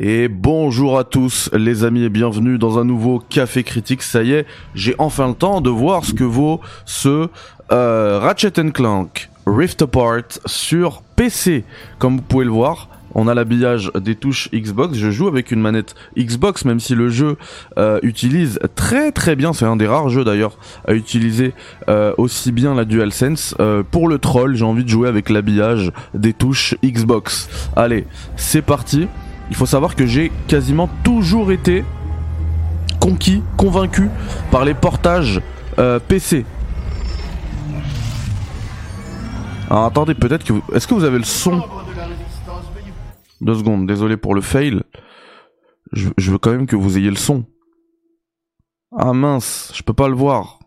Et bonjour à tous les amis et bienvenue dans un nouveau Café Critique. Ça y est, j'ai enfin le temps de voir ce que vaut ce euh, Ratchet Clank Rift Apart sur PC. Comme vous pouvez le voir, on a l'habillage des touches Xbox. Je joue avec une manette Xbox, même si le jeu euh, utilise très très bien. C'est un des rares jeux d'ailleurs à utiliser euh, aussi bien la DualSense. Euh, pour le troll, j'ai envie de jouer avec l'habillage des touches Xbox. Allez, c'est parti. Il faut savoir que j'ai quasiment toujours été conquis, convaincu par les portages euh, PC. Alors attendez, peut-être que vous... Est-ce que vous avez le son? Deux secondes, désolé pour le fail. Je, je veux quand même que vous ayez le son. Ah mince, je peux pas le voir.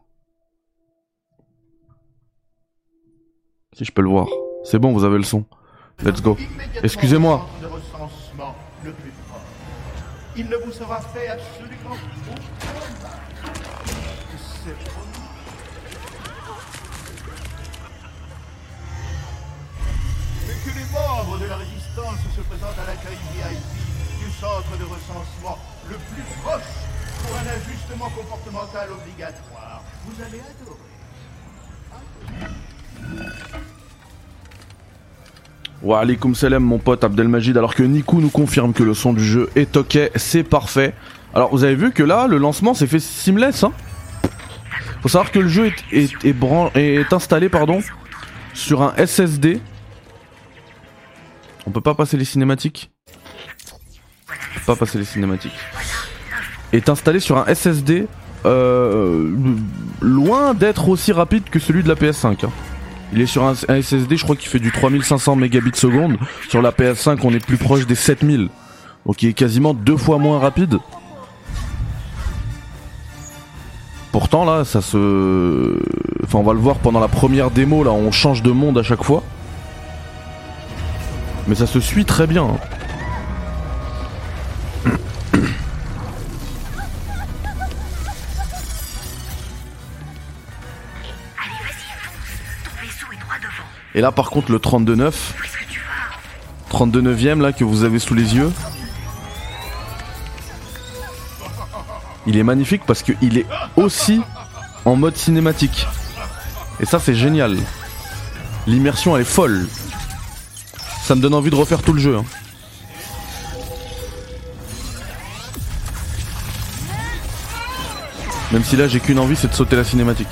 Si je peux le voir. C'est bon, vous avez le son. Let's go. Excusez-moi. Il ne vous sera fait absolument aucun mal. C'est promis. Et que les membres de la résistance se présentent à l'accueil VIP du centre de recensement le plus proche pour un ajustement comportemental obligatoire. Vous allez adorer. Wa salam mon pote Abdelmajid alors que Niku nous confirme que le son du jeu est ok, c'est parfait. Alors vous avez vu que là le lancement s'est fait seamless hein Faut savoir que le jeu est, est, installé pardon sur un SSD. On peut pas passer les cinématiques? On peut pas passer les cinématiques. Est installé sur un SSD euh, loin d'être aussi rapide que celui de la PS5. hein. Il est sur un, SSD, je crois qu'il fait du 3500 mégabits seconde. Sur la PS5, on est plus proche des 7000. Donc il est quasiment deux fois moins rapide. Pourtant là, ça se... Enfin on va le voir pendant la première démo, là on change de monde à chaque fois. Mais ça se suit très bien. Et là par contre le 32.9, Où est-ce que tu vas 32.9ème là que vous avez sous les yeux. Il est magnifique parce qu'il est aussi en mode cinématique. Et ça c'est génial. L'immersion elle est folle. Ça me donne envie de refaire tout le jeu. hein. Même si là j'ai qu'une envie c'est de sauter la cinématique.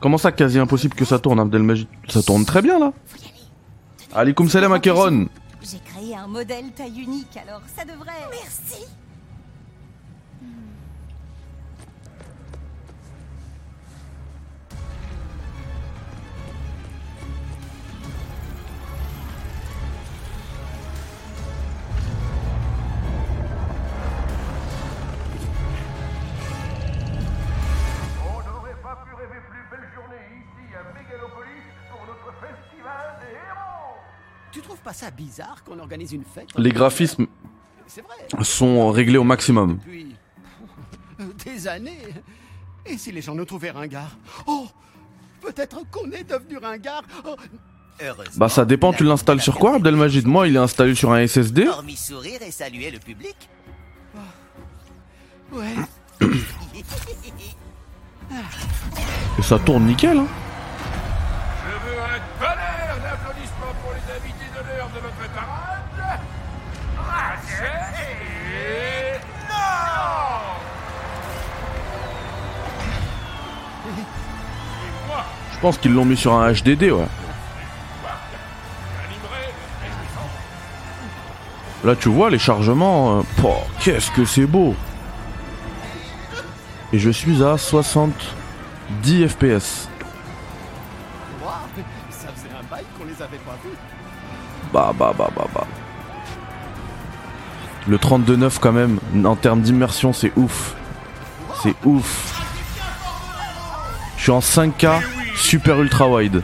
Comment ça quasi impossible que ça tourne Abdelmajid? Ça tourne très bien là. Faut y aller Alaikum salam Akeron. J'ai créé un modèle taille unique, alors ça devrait... Merci trouves pas ça bizarre qu'on organise une fête Les graphismes sont réglés au maximum. Depuis des années. Et si les gens nous trouvaient ringards Oh Peut-être qu'on est devenu ringards oh, Heureusement. Bah ça dépend, tu l'installes sur quoi Abdelmajid Moi il est installé sur un SSD. Hormis sourire et saluer le public. Ouais. Et ça tourne nickel hein. Je veux un tonnerre d'applaudissements pour les invités d'honneur de notre parade. Et... Je pense qu'ils l'ont mis sur un HDD ouais. Là tu vois les chargements, euh, qu'est-ce que c'est beau Et je suis à 70 FPS. Waouh Ça faisait un bail qu'on les avait pas vus. Bah bah bah bah bah. Le 32.9 quand même, en termes d'immersion c'est ouf. C'est ouf. Je suis en 5K super ultra wide.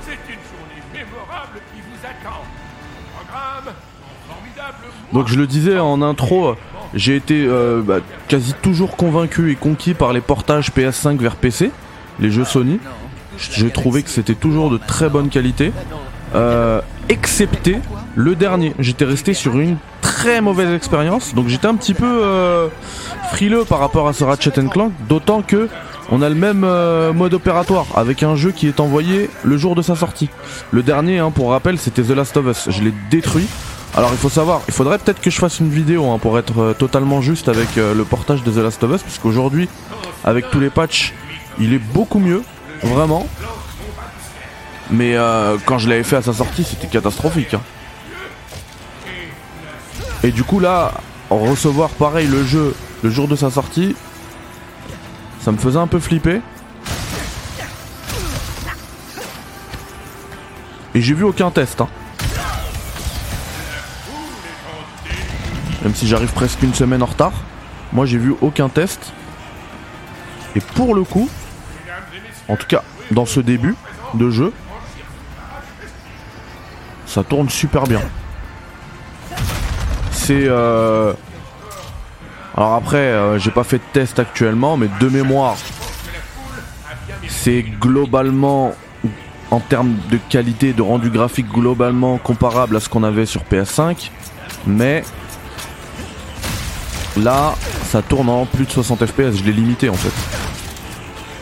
Donc je le disais en intro, j'ai été euh, bah, quasi toujours convaincu et conquis par les portages PS5 vers PC, les jeux Sony. J'ai trouvé que c'était toujours de très bonne qualité, euh, excepté le dernier. J'étais resté sur une très mauvaise expérience, donc j'étais un petit peu euh, frileux par rapport à ce Ratchet Clank, d'autant que on a le même euh, mode opératoire avec un jeu qui est envoyé le jour de sa sortie. Le dernier, hein, pour rappel, c'était The Last of Us. Je l'ai détruit. Alors il faut savoir, il faudrait peut-être que je fasse une vidéo hein, pour être euh, totalement juste avec le portage de The Last of Us, puisqu'aujourd'hui, avec tous les patchs, il est beaucoup mieux, vraiment. Mais quand je l'avais fait à sa sortie, c'était catastrophique. hein. Et du coup là, recevoir pareil le jeu le jour de sa sortie, ça me faisait un peu flipper. Et j'ai vu aucun test. hein. Même si j'arrive presque une semaine en retard, moi j'ai vu aucun test. Et pour le coup, en tout cas dans ce début de jeu, ça tourne super bien. Euh... Alors après, euh, j'ai pas fait de test actuellement, mais de mémoire, c'est globalement, en termes de qualité, de rendu graphique, globalement comparable à ce qu'on avait sur PS5. Mais là, ça tourne en plus de 60 FPS. Je l'ai limité en fait.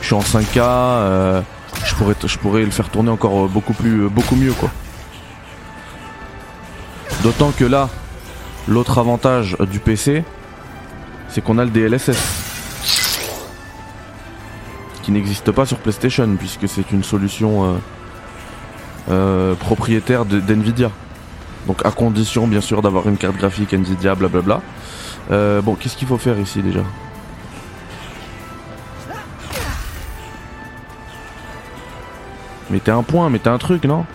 Je suis en 5K. euh, je pourrais, je pourrais le faire tourner encore beaucoup plus, beaucoup mieux quoi. D'autant que là, l'autre avantage du PC, c'est qu'on a le DLSS. Qui n'existe pas sur PlayStation, puisque c'est une solution euh, euh, propriétaire d'NVIDIA. Donc à condition bien sûr d'avoir une carte graphique NVIDIA, blablabla. Euh, bon, qu'est-ce qu'il faut faire ici déjà? Mettez un point, mettez un truc, non?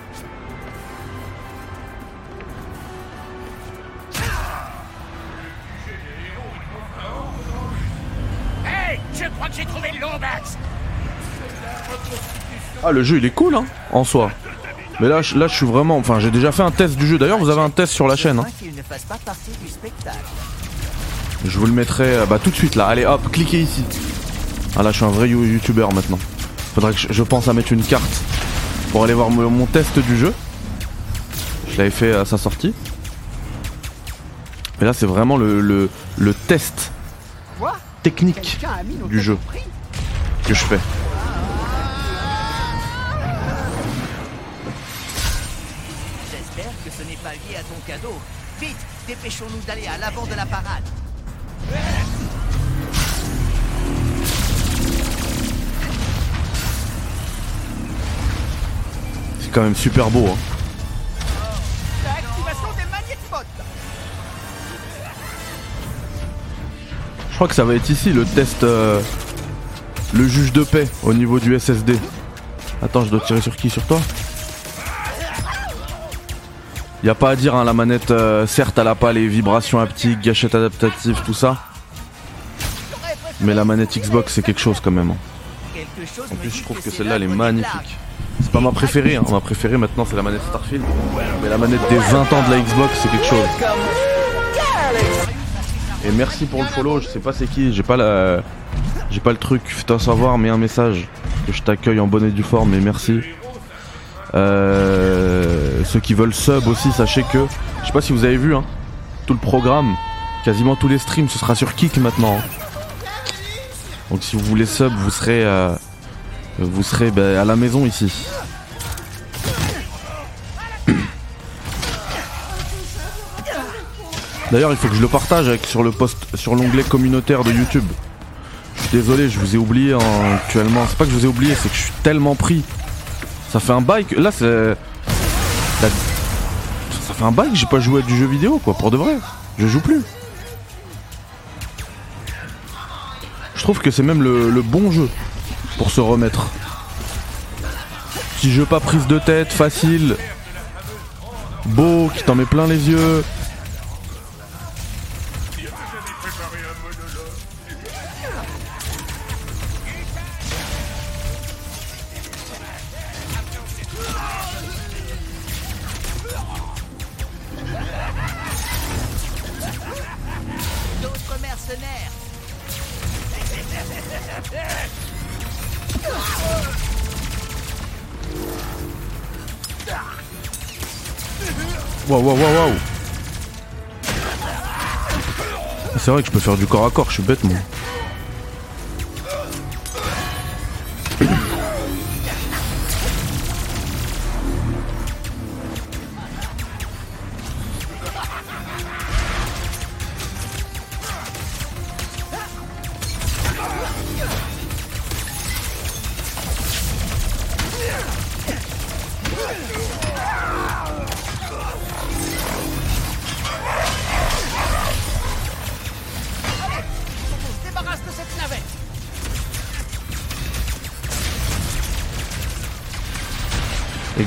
Ah, le jeu il est cool, hein, en soi. Mais là, je- là, je suis vraiment. Enfin, j'ai déjà fait un test du jeu. D'ailleurs, vous avez un test sur la chaîne. hein. Je vous le mettrai euh, bah, tout de suite là. Allez, hop, cliquez ici. Ah là, je suis un vrai you- youtubeur maintenant. Faudrait que je, pense à mettre une carte pour aller voir mon, test du jeu. Je l'avais fait à sa sortie. Mais là, c'est vraiment le, le, le test technique du jeu que je fais. Dépêchons-nous d'aller à l'avant de la parade. C'est quand même super beau. Hein. Magnétimotes Je crois que ça va être ici le test. euh, le juge de paix au niveau du SSD. Attends, je dois tirer sur qui? Sur toi? Y a pas à dire, hein, la manette, euh, certes, elle a pas les vibrations haptiques, gâchettes adaptatives, tout ça. Mais la manette Xbox, c'est quelque chose quand même. hein. En plus, je trouve que celle-là, elle est magnifique. C'est pas ma préférée, hein. ma préférée maintenant, c'est la manette Starfield. Mais la manette des 20 ans de la Xbox, c'est quelque chose. Et merci pour le follow, je sais pas c'est qui, j'ai pas la. J'ai pas le truc, fais-toi savoir, mets un message. Que je t'accueille en bonne et due forme, et merci. Euh, ceux qui veulent sub aussi, sachez que. Je sais pas si vous avez vu, hein. Tout le programme, quasiment tous les streams, ce sera sur Kick maintenant. hein. Donc si vous voulez sub, vous serez. euh, vous serez bah, à la maison ici. D'ailleurs, il faut que je le partage avec, sur le post, sur l'onglet communautaire de YouTube. Je suis désolé, je vous ai oublié en- actuellement. C'est pas que je vous ai oublié, c'est que je suis tellement pris. Ça fait un bail que là, c'est ça fait un bail que j'ai pas joué à du jeu vidéo, quoi, pour de vrai. Je joue plus. Je trouve que c'est même le, le bon jeu pour se remettre. Petit jeu pas prise de tête, facile, beau, qui t'en met plein les yeux. C'est vrai que je peux faire du corps à corps, je suis bête, moi.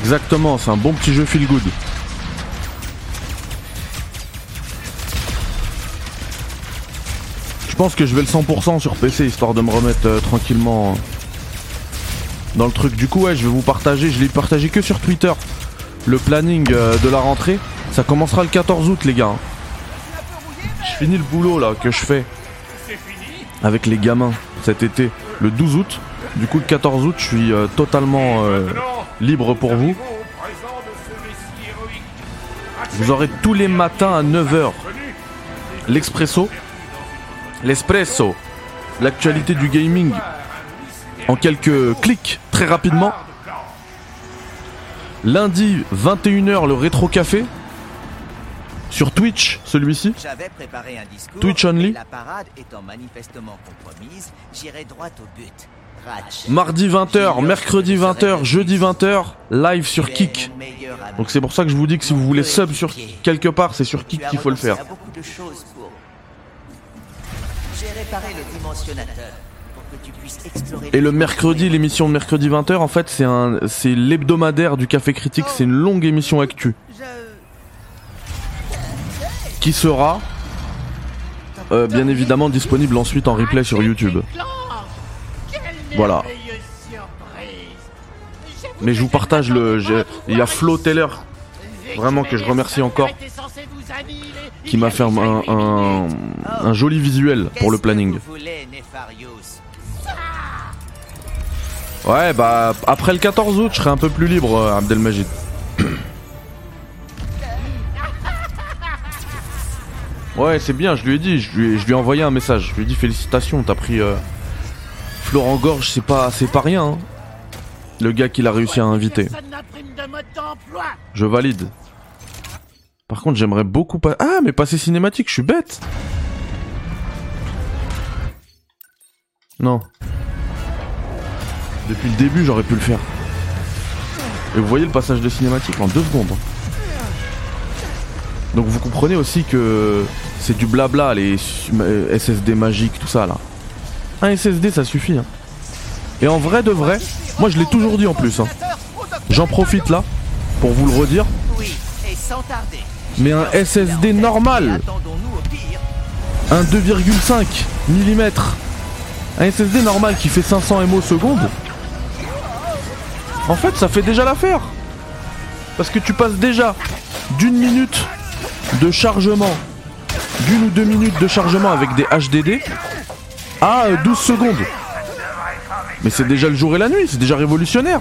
Exactement, c'est un bon petit jeu feel good. Je pense que je vais le 100% sur PC histoire de me remettre euh, tranquillement dans le truc. Du coup, ouais, je vais vous partager, je l'ai partagé que sur Twitter, le planning euh, de la rentrée. Ça commencera le 14 août, les gars. Je finis le boulot là que je fais avec les gamins cet été, le 12 août. Du coup, le 14 août, je suis euh, totalement euh, libre pour vous. Vous aurez tous les matins à 9h l'expresso. L'espresso. L'actualité du gaming en quelques clics, très rapidement. Lundi, 21h, le rétro café. Sur Twitch, celui-ci. Twitch only. La parade étant manifestement compromise, j'irai droit au but. Mardi 20h, mercredi 20h, jeudi 20h, live sur Kik. Donc c'est pour ça que je vous dis que si vous voulez sub sur quelque part, c'est sur Kik qu'il faut le faire. Et le mercredi, l'émission de mercredi 20h, en fait, c'est un, c'est l'hebdomadaire du Café Critique. C'est une longue émission actu qui sera, euh, bien évidemment, disponible ensuite en replay sur YouTube. Voilà. Mais je vous partage le, il y a Flo Taylor, vraiment que je remercie encore, qui m'a fait un, un, joli visuel pour le planning. Ouais, bah après le 14 août, je serai un peu plus libre, euh, Abdelmajid. Ouais, c'est bien, je lui ai dit, je lui ai, je lui ai envoyé un message. Je lui ai dit félicitations, t'as pris euh, Florent Gorge, c'est pas, c'est pas rien. hein. Le gars qu'il a réussi à inviter. Je valide. Par contre, j'aimerais beaucoup pas. Ah, mais passer cinématique, je suis bête. Non. Depuis le début, j'aurais pu le faire. Et vous voyez le passage de cinématique en deux secondes. hein. Donc vous comprenez aussi que c'est du blabla, les SSD magiques, tout ça là. Un SSD, ça suffit. hein. Et en vrai de vrai, moi je l'ai toujours dit en plus. hein. J'en profite là pour vous le redire. Mais un SSD normal, un 2,5 mm, un SSD normal qui fait 500 MO seconde, en fait ça fait déjà l'affaire. Parce que tu passes déjà d'une minute de chargement, d'une ou deux minutes de chargement avec des HDD à euh, 12 secondes. Mais c'est déjà le jour et la nuit, c'est déjà révolutionnaire.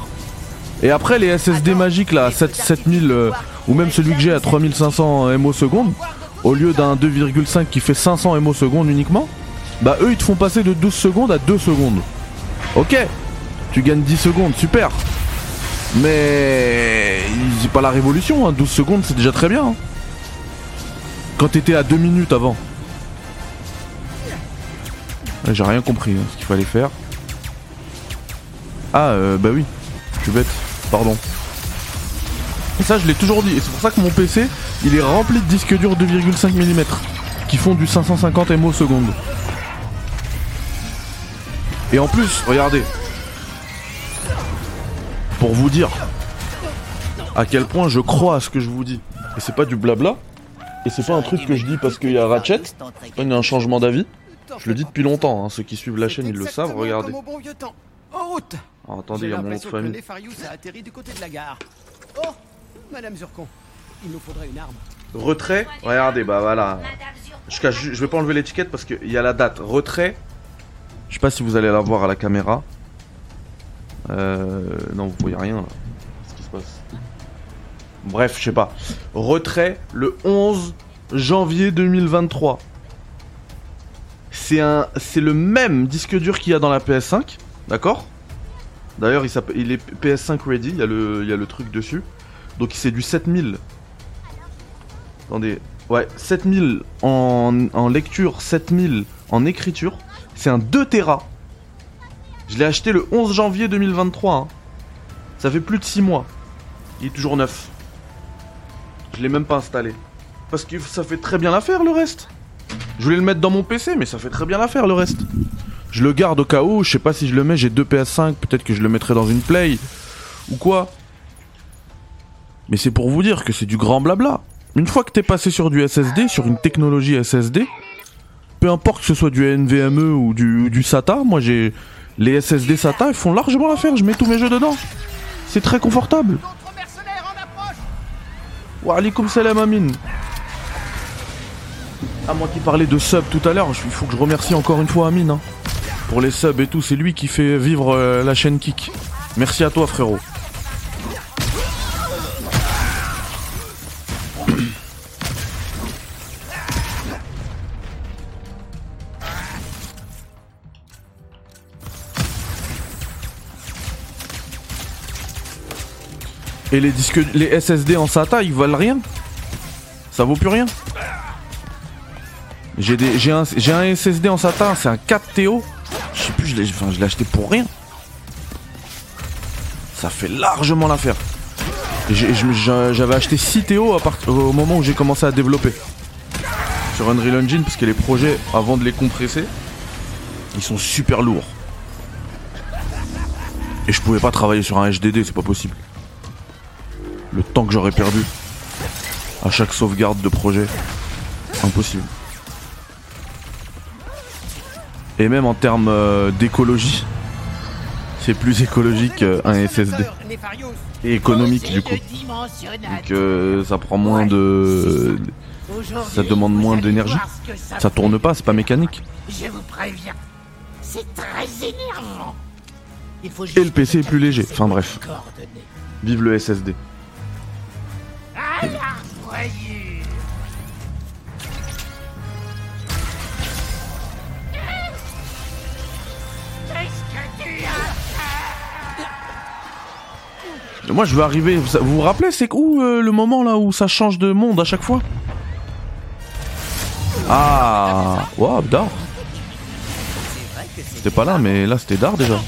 Et après les SSD magiques là, à 7, 7000 euh, ou même celui que j'ai à 3500 MO secondes, au lieu d'un 2,5 qui fait 500 MO secondes uniquement, bah eux ils te font passer de 12 secondes à 2 secondes. Ok, tu gagnes 10 secondes, super. Mais c'est pas la révolution, hein. 12 secondes c'est déjà très bien. hein. Quand t'étais à 2 minutes avant. J'ai rien compris hein, ce qu'il fallait faire. Ah euh, bah oui, je suis bête, pardon. Et ça je l'ai toujours dit, et c'est pour ça que mon PC il est rempli de disques durs 2,5 mm qui font du 550 MO seconde. Et en plus, regardez, pour vous dire à quel point je crois à ce que je vous dis, et c'est pas du blabla, et c'est pas un truc que je dis parce qu'il y a Ratchet, il y a un changement d'avis. Je le dis depuis longtemps, hein, ceux qui suivent la chaîne ils le savent, regardez. Comme au bon vieux temps. En route. Alors, attendez, il y a mon nom de que famille. Nefarius a atterri du côté de la gare. Oh, Madame Zurcon, il nous faudrait une arme. Retrait, regardez, bah voilà. Je, je vais pas enlever l'étiquette parce qu'il y a la date. Retrait, je sais pas si vous allez la voir à la caméra. Euh, non, vous voyez rien là. Qu'est-ce qui se passe? Bref, je sais pas. Retrait le 11 janvier 2023. C'est un, c'est le même disque dur qu'il y a dans la PS5, d'accord? D'ailleurs, il, est PS5 ready, il y, a le, il y a le truc dessus. Donc c'est du 7000. Attendez, ouais, 7000 en, en lecture, 7000 en écriture. C'est un 2 Tera. Je l'ai acheté le 11 janvier 2023. hein. Ça fait plus de 6 mois. Il est toujours neuf. Je l'ai même pas installé. Parce que ça fait très bien l'affaire le reste. Je voulais le mettre dans mon PC, mais ça fait très bien l'affaire le reste. Je le garde au cas où, je sais pas si je le mets, j'ai deux PS5, peut-être que je le mettrai dans une Play. Ou quoi. Mais c'est pour vous dire que c'est du grand blabla. Une fois que t'es passé sur du SSD, sur une technologie SSD, peu importe que ce soit du NVMe ou du, SATA, moi j'ai. Les SSD SATA, ils font largement l'affaire, je mets tous mes jeux dedans. C'est très confortable. Wa alaikum salam Amin. À moi qui parlais de sub tout à l'heure, il faut que je remercie encore une fois Amin. hein. Pour les subs et tout, c'est lui qui fait vivre euh, la chaîne Kick. Merci à toi frérot. Et les disques, les SSD en SATA, ils valent rien. Ça vaut plus rien. J'ai un, SSD en SATA, c'est un 4 TO. Je sais plus, je l'ai, acheté pour rien. Ça fait largement l'affaire. J'avais acheté 6 TO au moment où j'ai commencé à développer sur Unreal Engine parce que les projets, avant de les compresser, ils sont super lourds. Et je pouvais pas travailler sur un HDD, c'est pas possible. Le temps que j'aurais perdu à chaque sauvegarde de projet, impossible. Et même en termes euh, d'écologie, c'est plus écologique qu'un SSD. Et économique du coup. Donc euh, ça prend moins de... Ça demande moins d'énergie. Ça tourne pas, c'est pas mécanique. Je vous préviens, c'est très énervant. Il faut Et le PC est plus léger. Enfin bref, vive le SSD. La Moi je veux arriver, vous vous rappelez c'est où euh, le moment là où ça change de monde à chaque fois? Ah Waouh, d'art C'était pas là mais là c'était d'art déjà.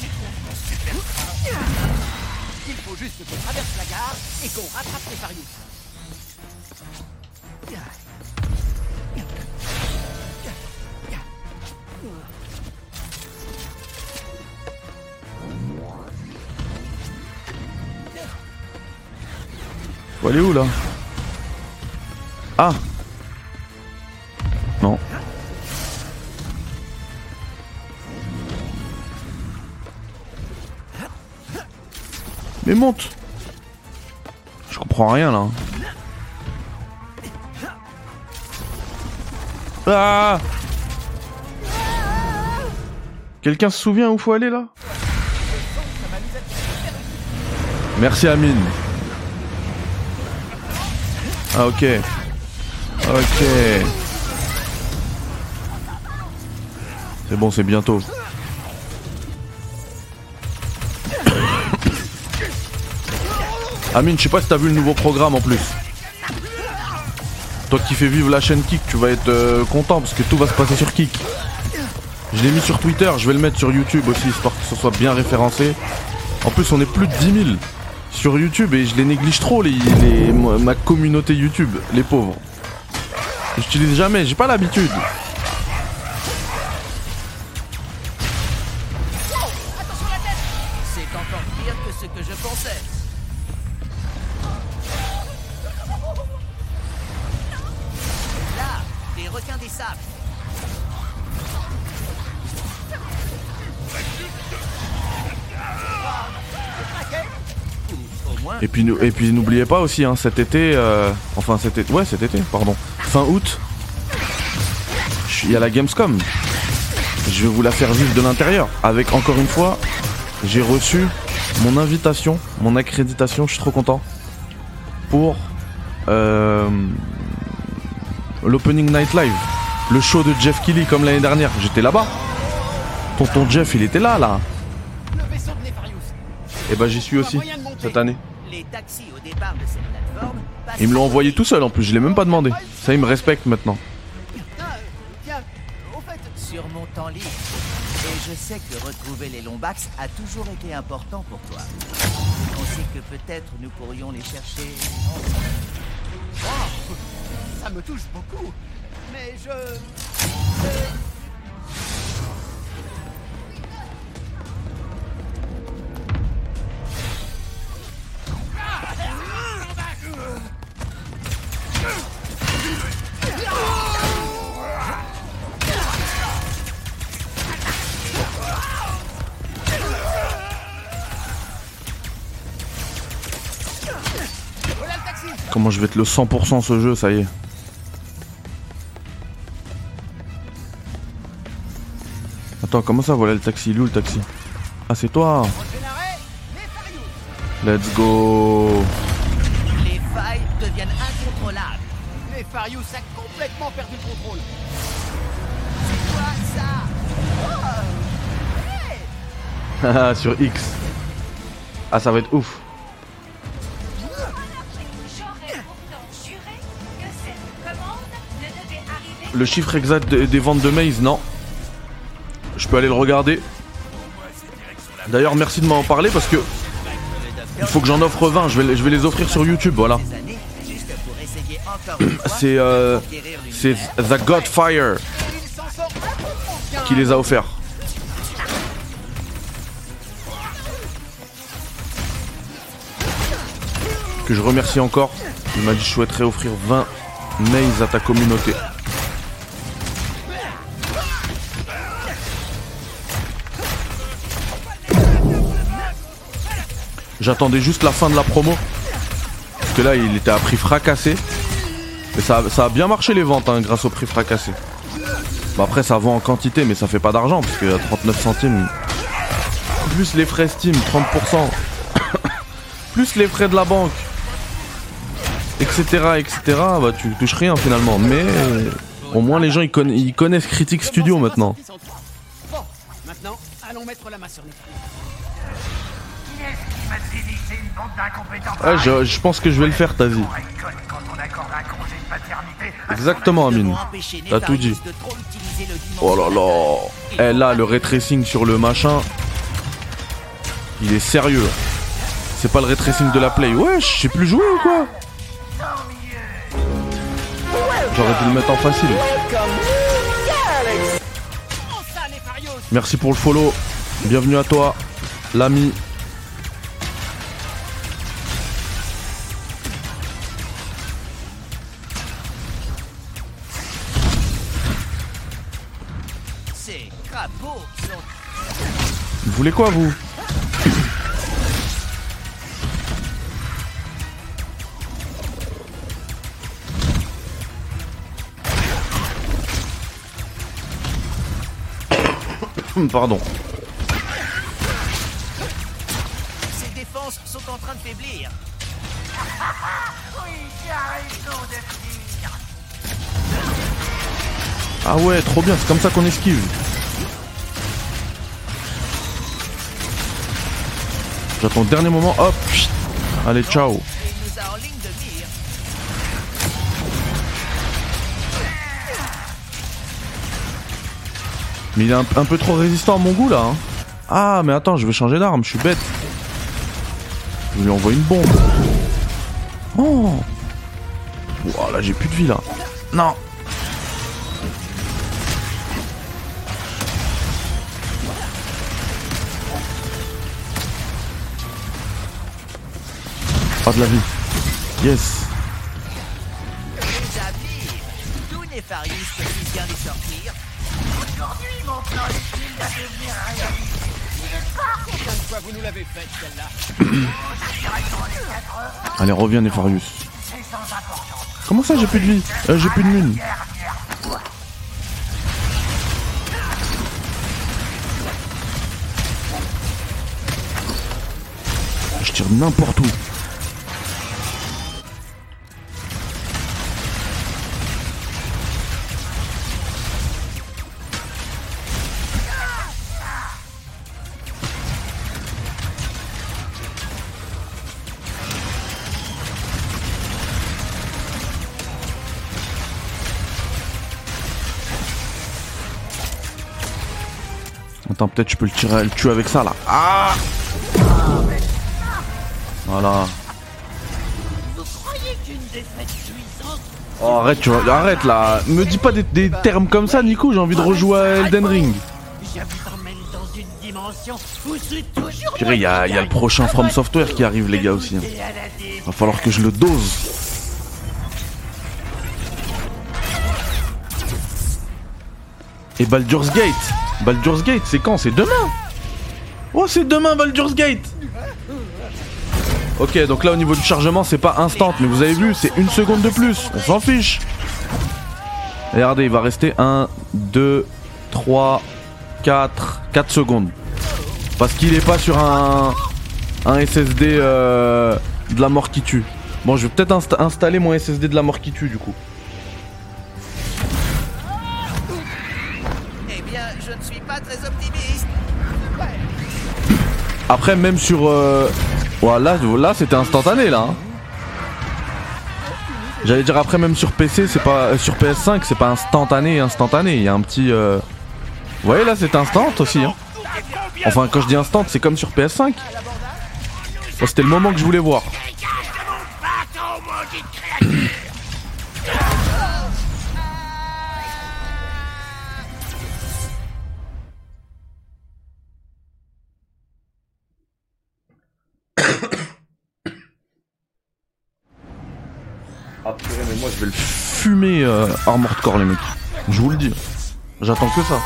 Aller où là? Ah Non. Mais monte Je comprends rien là. Ah Quelqu'un se souvient où faut aller là? Merci Amine. Ah ok. Ok. C'est bon, c'est bientôt. Amine, je sais pas si t'as vu le nouveau programme en plus. Toi qui fais vivre la chaîne Kik, tu vas être euh, content parce que tout va se passer sur Kik. Je l'ai mis sur Twitter, je vais le mettre sur YouTube aussi, histoire que ce soit bien référencé. En plus, on est plus de 10 000 sur YouTube et je les néglige trop, les, ma communauté YouTube, les pauvres. J'utilise jamais, j'ai pas l'habitude. Là, des requins des sables. Et puis, et puis n'oubliez pas aussi, hein, cet été, euh, enfin cet été, ouais cet été, pardon, fin août, je suis- il y a la Gamescom. Je vais vous la faire vivre de l'intérieur. Avec encore une fois, j'ai reçu mon invitation, mon accréditation, je suis trop content, pour euh, l'opening night live, le show de Jeff Kelly comme l'année dernière. J'étais là-bas. Tonton Jeff, il était là, là. Et bah j'y suis aussi cette année. Les taxis au départ de cette plateforme Ils me l'ont envoyé tout seul en plus, je l'ai même pas demandé. Ça, il me respecte maintenant. Fait, sur mon temps libre. Et je sais que retrouver les Lombax a toujours été important pour toi. On sait que peut-être nous pourrions les chercher. ça me touche beaucoup. Mais je... Comment je vais être le 100% ce jeu, ça y est. Attends, comment ça, voilà le taxi? Il est où le taxi? Ah, c'est toi Let's go Les failles deviennent incontrôlables. Nefarius a complètement perdu le contrôle. C'est quoi ça? Oh Haha, Sur X. Ah, ça va être ouf. Le chiffre exact de- des ventes de Maze, non. Je peux aller le regarder. D'ailleurs, merci de m'en parler parce que il faut que j'en offre 20. Je vais, les- offrir sur YouTube, voilà. C'est euh, c'est. The Godfire qui les a offerts. Que je remercie encore. Il m'a dit je souhaiterais offrir 20 mails à ta communauté. J'attendais juste la fin de la promo. Parce que là, il était à prix fracassé. Mais ça, a- bien marché les ventes hein, grâce au prix fracassé. Bah après ça vend en quantité mais ça fait pas d'argent parce que à 39 centimes. Plus les frais Steam, 30%. plus les frais de la banque. Etc. etc. Bah tu touches rien finalement. Mais au moins les gens ils, ils connaissent Critic Je Studio maintenant. Bon, maintenant, allons mettre la main sur Nefarius. Ouais, je, pense que je vais le faire paternité. à Exactement Amine. T'as tout dit. Oh là là. Eh là le ray tracing sur le machin. Il est sérieux. C'est pas le ray tracing de la play. Ouais, je sais plus jouer ou quoi J'aurais dû le mettre en facile. Merci pour le follow. Bienvenue à toi, l'ami. Ces crapauds sont Vous voulez quoi, vous Pardon. Ah ouais, trop bien, c'est comme ça qu'on esquive. J'attends le dernier moment, hop. Allez, ciao. Mais il est un, peu trop résistant à mon goût là. hein. Ah, mais attends, je vais changer d'arme, je suis bête. Je lui envoie une bombe. Oh Ouah, là j'ai plus de vie là. Non Pas de la vie. Yes Les amis, d'où Nefarius peut-il bien les sortir Combien de fois vous nous l'avez faite, celle-là Allez, reviens Nefarius. Comment ça j'ai plus de vie? Euh, J'ai plus de mine. Je tire n'importe où. Attends, peut-être je peux le tuer avec ça là. Ah Voilà. Oh, arrête, tu vois, arrête là. Me dis pas des, termes comme ça, Nico. J'ai envie de rejouer à Elden Ring. Il y a, le prochain From Software qui arrive, les gars aussi. hein. Va falloir que je le dose. Et Baldur's Gate. Baldur's Gate, c'est quand? C'est demain? Oh, c'est demain Baldur's Gate. Ok, donc là au niveau du chargement, c'est pas instant, mais vous avez vu, c'est une seconde de plus. On s'en fiche. Regardez, il va rester 1, 2, 3, 4, 4 secondes. Parce qu'il est pas sur un, SSD euh, de la mort qui tue. Bon, je vais peut-être insta- installer mon SSD de la mort qui tue du coup. Après, même sur. Euh... là, c'était instantané là. hein. J'allais dire après, même sur PC, c'est pas. euh, sur PS5, c'est pas instantané, instantané. Il y a un petit. Euh... Vous voyez là, c'est instant aussi. Hein. Enfin, quand je dis instant, c'est comme sur PS5. Bon, c'était le moment que je voulais voir. Ah purée, mais moi je vais le fumer euh, Armored Core les mecs. Je vous le dis. J'attends que ça.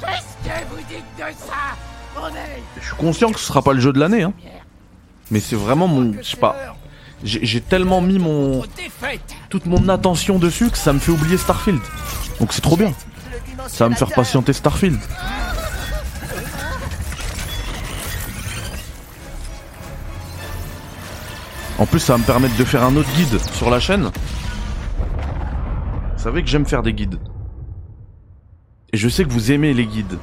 Qu'est-ce que vous dites de ça On est Je suis conscient que ce sera pas le jeu de l'année, hein. Mais c'est vraiment mon. Je sais pas. J'ai tellement mis mon. toute mon attention dessus que ça me fait oublier Starfield. Donc c'est trop bien. Ça va me faire patienter Starfield. En plus, ça va me permettre de faire un autre guide sur la chaîne. Vous savez que j'aime faire des guides. Et je sais que vous aimez les guides.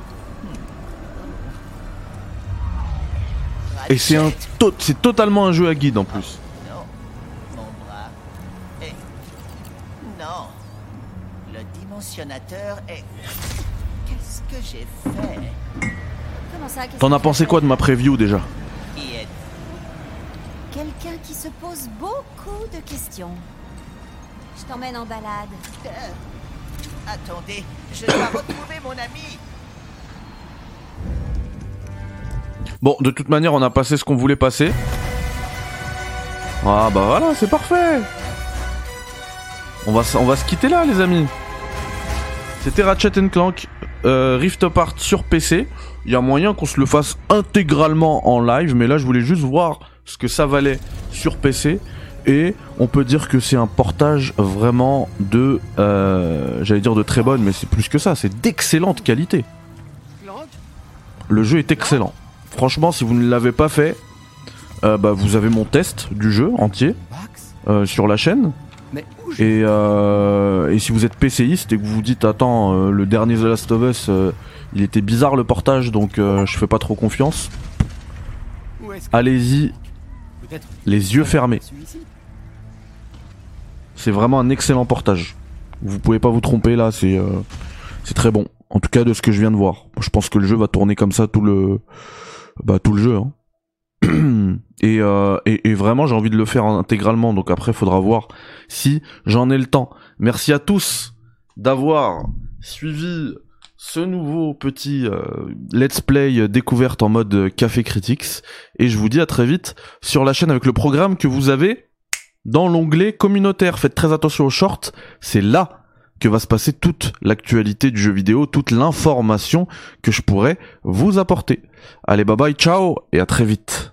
Et c'est un to- c'est totalement un jeu à guide en plus. T'en as pensé quoi de ma preview déjà? Quelqu'un qui se pose beaucoup de questions. Je t'emmène en balade. Attendez, je dois retrouver mon ami Bon, de toute manière, on a passé ce qu'on voulait passer. Ah bah voilà, c'est parfait. On va, on va se quitter là, les amis. C'était Ratchet Clank euh, Rift Apart sur PC. Il y a moyen qu'on se le fasse intégralement en live, mais là, je voulais juste voir ce que ça valait sur PC. Et on peut dire que c'est un portage vraiment de, euh, j'allais dire de très bonne, mais c'est plus que ça, c'est d'excellente qualité. Le jeu est excellent. Franchement, si vous ne l'avez pas fait, euh, bah, vous avez mon test du jeu entier euh, sur la chaîne. Et, euh, et si vous êtes PCiste et que vous vous dites attends le dernier The Last of Us il était bizarre le portage donc je fais pas trop confiance. Allez-y les yeux fermés. C'est vraiment un excellent portage. Vous pouvez pas vous tromper là, c'est euh, c'est très bon. En tout cas de ce que je viens de voir. Je pense que le jeu va tourner comme ça tout le bah tout le jeu. Hein. Euh, et vraiment j'ai envie de le faire intégralement. Donc après faudra voir si j'en ai le temps. Merci à tous d'avoir suivi ce nouveau petit euh, let's play découverte en mode café critics et je vous dis à très vite sur la chaîne avec le programme que vous avez dans l'onglet communautaire. Faites très attention aux shorts, c'est là que va se passer toute l'actualité du jeu vidéo, toute l'information que je pourrais vous apporter. Allez, bye bye, ciao et à très vite.